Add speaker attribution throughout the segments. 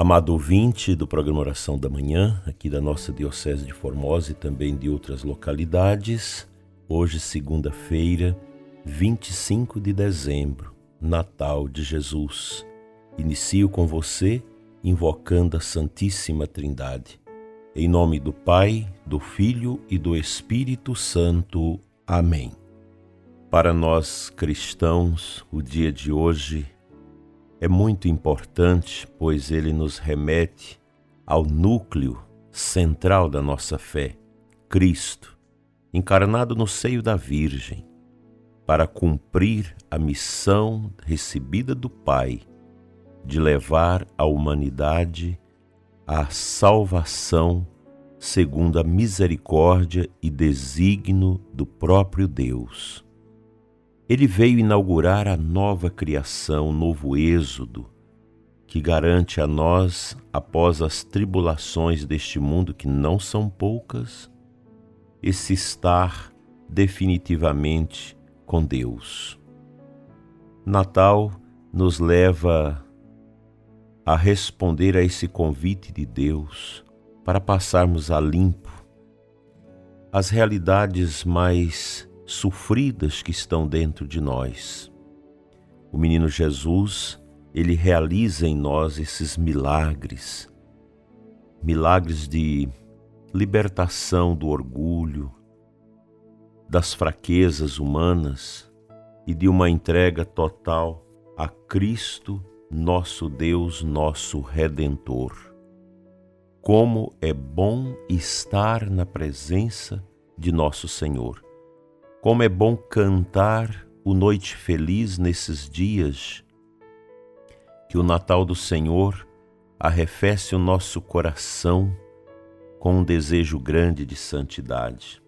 Speaker 1: Amado ouvinte do programa Oração da Manhã, aqui da nossa Diocese de Formosa e também de outras localidades, hoje, segunda-feira, 25 de dezembro, Natal de Jesus. Inicio com você invocando a Santíssima Trindade. Em nome do Pai, do Filho e do Espírito Santo. Amém. Para nós cristãos, o dia de hoje é muito importante, pois ele nos remete ao núcleo central da nossa fé, Cristo, encarnado no seio da Virgem, para cumprir a missão recebida do Pai de levar a humanidade à salvação segundo a misericórdia e desígnio do próprio Deus. Ele veio inaugurar a nova criação, o novo êxodo, que garante a nós, após as tribulações deste mundo, que não são poucas, esse estar definitivamente com Deus. Natal nos leva a responder a esse convite de Deus para passarmos a limpo as realidades mais sofridas que estão dentro de nós. O menino Jesus, ele realiza em nós esses milagres, milagres de libertação do orgulho, das fraquezas humanas e de uma entrega total a Cristo, nosso Deus, nosso Redentor. Como é bom estar na presença de nosso Senhor. Como é bom cantar o Noite Feliz nesses dias, que o Natal do Senhor arrefece o nosso coração com um desejo grande de santidade.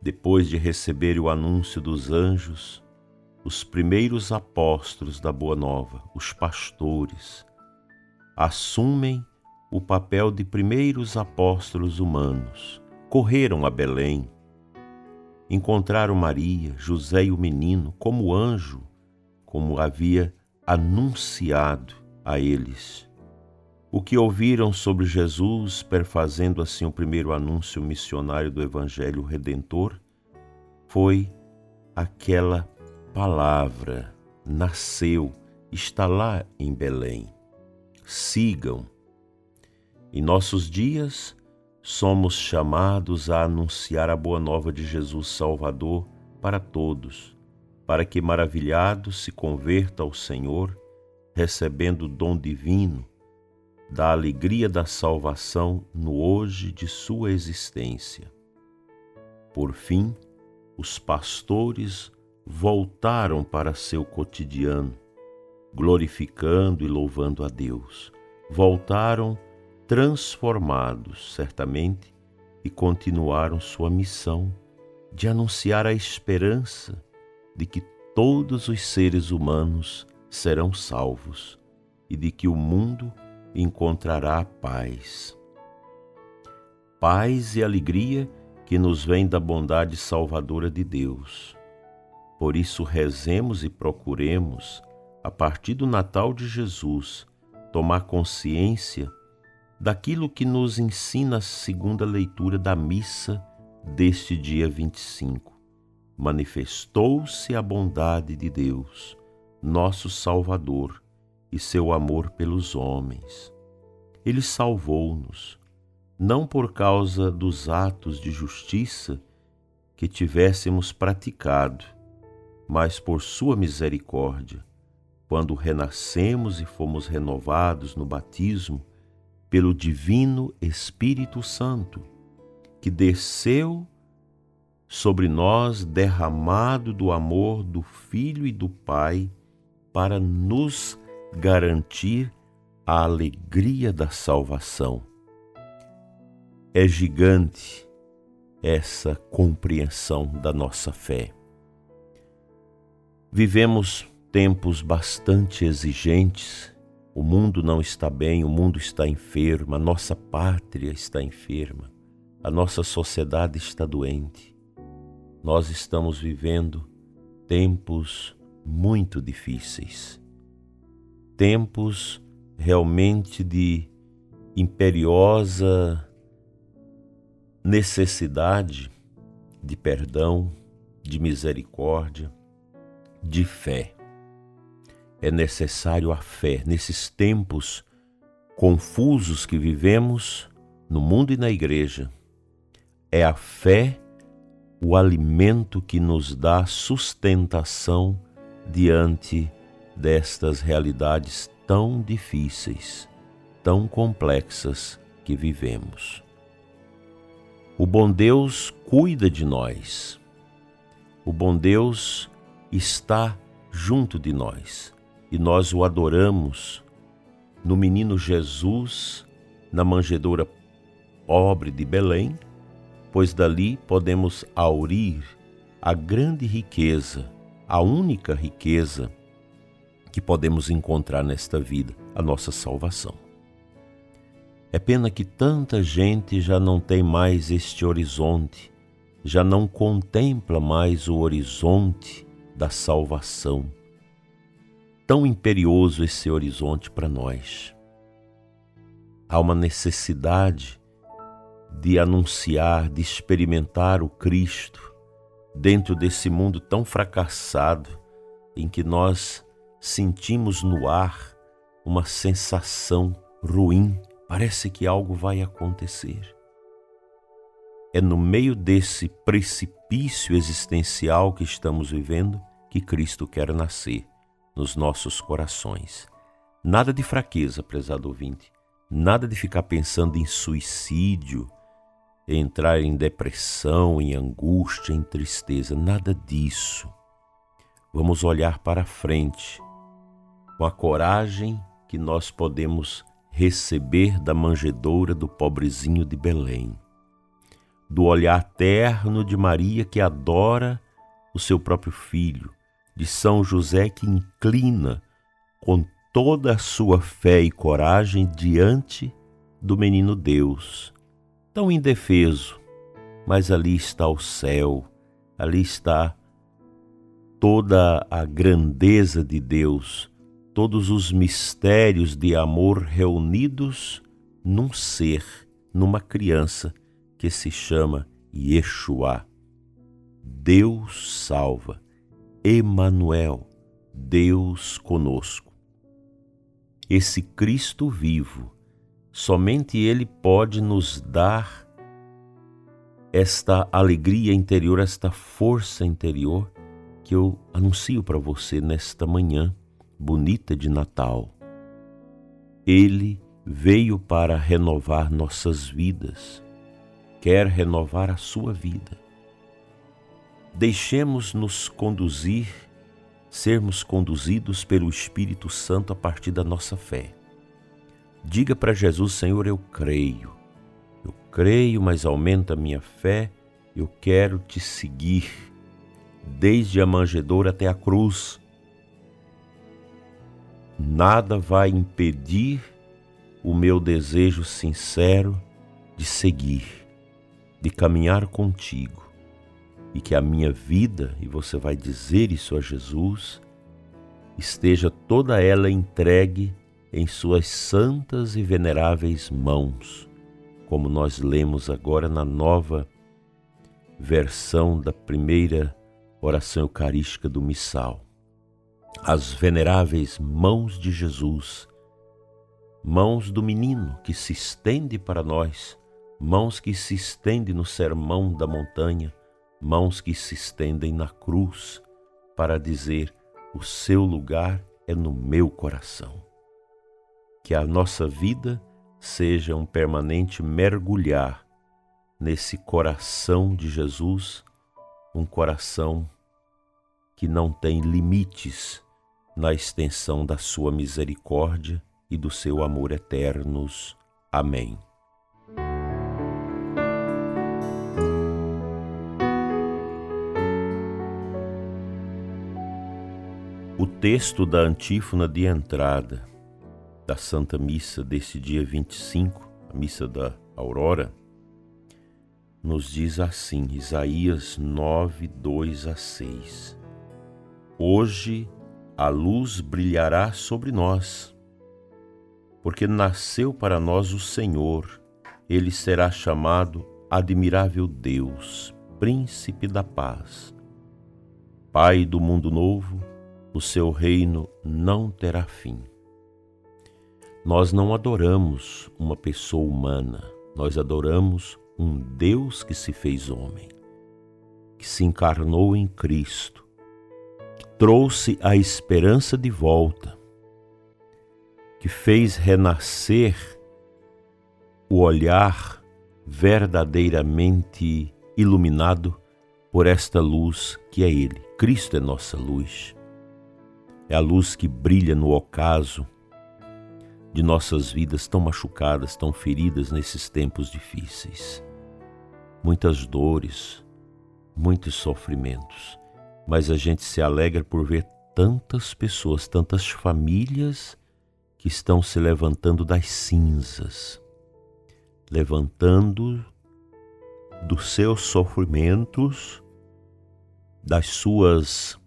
Speaker 1: Depois de receber o anúncio dos anjos, os primeiros apóstolos da Boa Nova, os pastores, assumem o papel de primeiros apóstolos humanos. Correram a Belém encontraram Maria, José e o menino como anjo, como havia anunciado a eles. O que ouviram sobre Jesus, perfazendo assim o primeiro anúncio missionário do Evangelho Redentor, foi aquela palavra, nasceu, está lá em Belém. Sigam. Em nossos dias, somos chamados a anunciar a boa nova de Jesus Salvador para todos, para que maravilhado se converta ao Senhor, recebendo o dom divino da alegria da salvação no hoje de sua existência. Por fim, os pastores voltaram para seu cotidiano, glorificando e louvando a Deus. Voltaram transformados, certamente, e continuaram sua missão de anunciar a esperança de que todos os seres humanos serão salvos e de que o mundo encontrará paz. Paz e alegria que nos vem da bondade salvadora de Deus. Por isso, rezemos e procuremos, a partir do Natal de Jesus, tomar consciência daquilo que nos ensina a segunda leitura da missa deste dia 25. Manifestou-se a bondade de Deus, nosso Salvador, e seu amor pelos homens. Ele salvou-nos, não por causa dos atos de justiça que tivéssemos praticado, mas por sua misericórdia, quando renascemos e fomos renovados no batismo pelo Divino Espírito Santo, que desceu sobre nós, derramado do amor do Filho e do Pai, para nos garantir a alegria da salvação. É gigante essa compreensão da nossa fé. Vivemos tempos bastante exigentes o mundo não está bem, o mundo está enfermo, a nossa pátria está enferma, a nossa sociedade está doente. Nós estamos vivendo tempos muito difíceis. Tempos realmente de imperiosa necessidade de perdão, de misericórdia, de fé. É necessário a fé nesses tempos confusos que vivemos no mundo e na igreja. É a fé o alimento que nos dá sustentação diante destas realidades tão difíceis, tão complexas que vivemos. O bom Deus cuida de nós. O bom Deus está junto de nós e nós o adoramos no menino Jesus, na manjedoura pobre de Belém pois dali podemos aurir a grande riqueza, a única riqueza que podemos encontrar nesta vida, a nossa salvação. É pena que tanta gente já não tem mais este horizonte, já não contempla mais o horizonte da salvação. Tão imperioso esse horizonte para nós. Há uma necessidade de anunciar, de experimentar o Cristo dentro desse mundo tão fracassado em que nós sentimos no ar uma sensação ruim, parece que algo vai acontecer. É no meio desse precipício existencial que estamos vivendo que Cristo quer nascer nos nossos corações. Nada de fraqueza, prezado ouvinte, nada de ficar pensando em suicídio, entrar em depressão, em angústia, em tristeza, nada disso. Vamos olhar para frente com a coragem que nós podemos receber da manjedoura do pobrezinho de Belém, do olhar terno de Maria que adora o seu próprio filho, de São José que inclina com toda a sua fé e coragem diante do menino Deus tão indefeso, mas ali está o céu, ali está toda a grandeza de Deus, todos os mistérios de amor reunidos num ser, numa criança que se chama Yeshua. Deus salva, Emanuel, Deus conosco. Esse Cristo vivo Somente Ele pode nos dar esta alegria interior, esta força interior que eu anuncio para você nesta manhã bonita de Natal. Ele veio para renovar nossas vidas, quer renovar a sua vida. Deixemos-nos conduzir, sermos conduzidos pelo Espírito Santo a partir da nossa fé. Diga para Jesus: Senhor, eu creio. Eu creio, mas aumenta a minha fé. Eu quero te seguir, desde a manjedoura até a cruz. Nada vai impedir o meu desejo sincero de seguir, de caminhar contigo. E que a minha vida, e você vai dizer isso a Jesus, esteja toda ela entregue em suas santas e veneráveis mãos, como nós lemos agora na nova versão da primeira oração eucarística do Missal. As veneráveis mãos de Jesus, mãos do menino que se estende para nós, mãos que se estende no sermão da montanha, mãos que se estendem na cruz para dizer: o seu lugar é no meu coração que a nossa vida seja um permanente mergulhar nesse coração de Jesus, um coração que não tem limites na extensão da sua misericórdia e do seu amor eternos. Amém. Texto da antífona de entrada da Santa Missa desse dia 25, a missa da Aurora, nos diz assim, Isaías 9, 2 a 6. Hoje a luz brilhará sobre nós porque nasceu para nós o Senhor. Ele será chamado Admirável Deus, Príncipe da Paz. Pai do mundo novo, o seu reino não terá fim. Nós não adoramos uma pessoa humana, nós adoramos um Deus que se fez homem, que se encarnou em Cristo, que trouxe a esperança de volta, que fez renascer o olhar verdadeiramente iluminado por esta luz que é Ele. Cristo é nossa luz. É a luz que brilha no ocaso de nossas vidas tão machucadas, tão feridas nesses tempos difíceis. Muitas dores, muitos sofrimentos, mas a gente se alegra por ver tantas pessoas, tantas famílias que estão se levantando das cinzas, levantando dos seus sofrimentos, das suas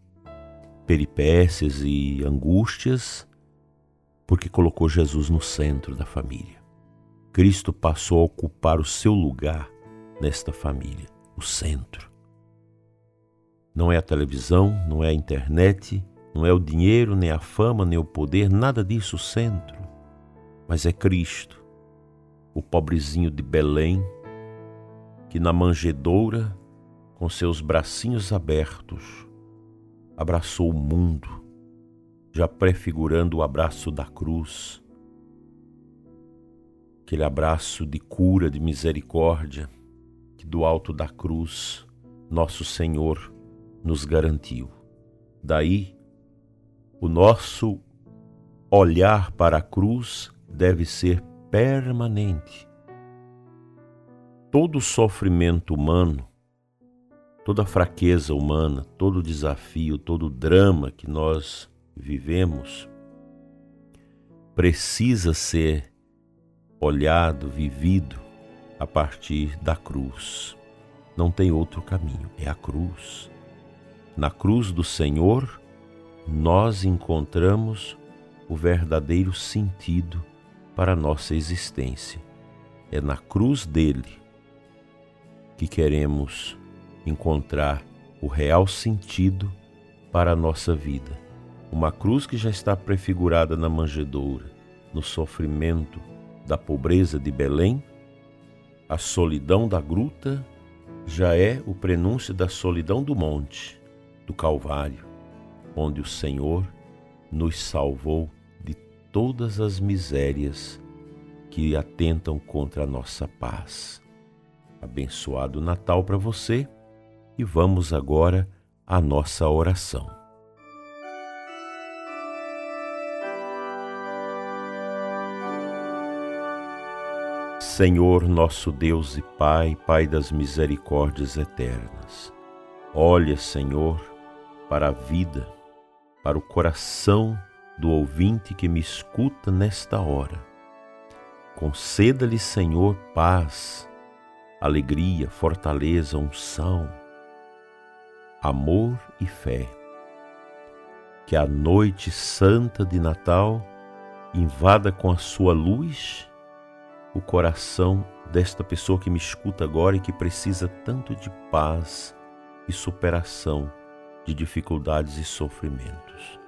Speaker 1: peripécias e angústias, porque colocou Jesus no centro da família. Cristo passou a ocupar o seu lugar nesta família, o centro. Não é a televisão, não é a internet, não é o dinheiro, nem a fama, nem o poder, nada disso o centro, mas é Cristo, o pobrezinho de Belém, que na manjedoura, com seus bracinhos abertos, abraçou o mundo, já prefigurando o abraço da cruz, aquele abraço de cura, de misericórdia, que do alto da cruz nosso Senhor nos garantiu. Daí o nosso olhar para a cruz deve ser permanente. Todo sofrimento humano, toda fraqueza humana, todo desafio, todo drama que nós vivemos precisa ser olhado, vivido a partir da cruz. Não tem outro caminho, é a cruz. Na cruz do Senhor, nós encontramos o verdadeiro sentido para a nossa existência. É na cruz dele que queremos encontrar o real sentido para a nossa vida. Uma cruz que já está prefigurada na manjedoura, no sofrimento da pobreza de Belém, a solidão da gruta já é o prenúncio da solidão do monte, do Calvário onde o Senhor nos salvou de todas as misérias que atentam contra a nossa paz. Abençoado Natal para você e vamos agora à nossa oração. Senhor, nosso Deus e Pai, Pai das misericórdias eternas, olha, Senhor, para a vida para o coração do ouvinte que me escuta nesta hora. Conceda-lhe, Senhor, paz, alegria, fortaleza, unção, amor e fé. Que a noite santa de Natal invada com a sua luz o coração desta pessoa que me escuta agora e que precisa tanto de paz e superação de dificuldades e sofrimentos.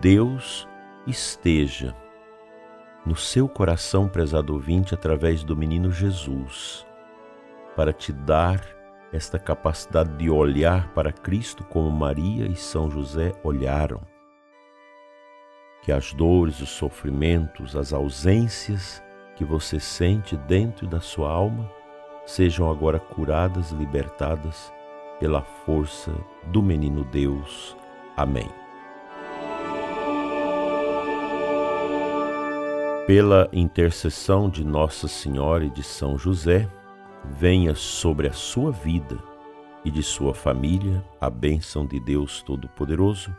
Speaker 1: Deus esteja no seu coração, prezado ouvinte, através do menino Jesus, para te dar esta capacidade de olhar para Cristo como Maria e São José olharam. Que as dores, os sofrimentos, as ausências que você sente dentro da sua alma sejam agora curadas e libertadas pela força do menino Deus. Amém. Pela intercessão de Nossa Senhora e de São José, venha sobre a sua vida e de sua família a bênção de Deus Todo-Poderoso,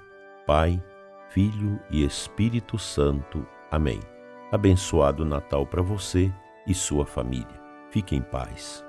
Speaker 1: Pai, Filho e Espírito Santo. Amém. Abençoado Natal para você e sua família. Fique em paz.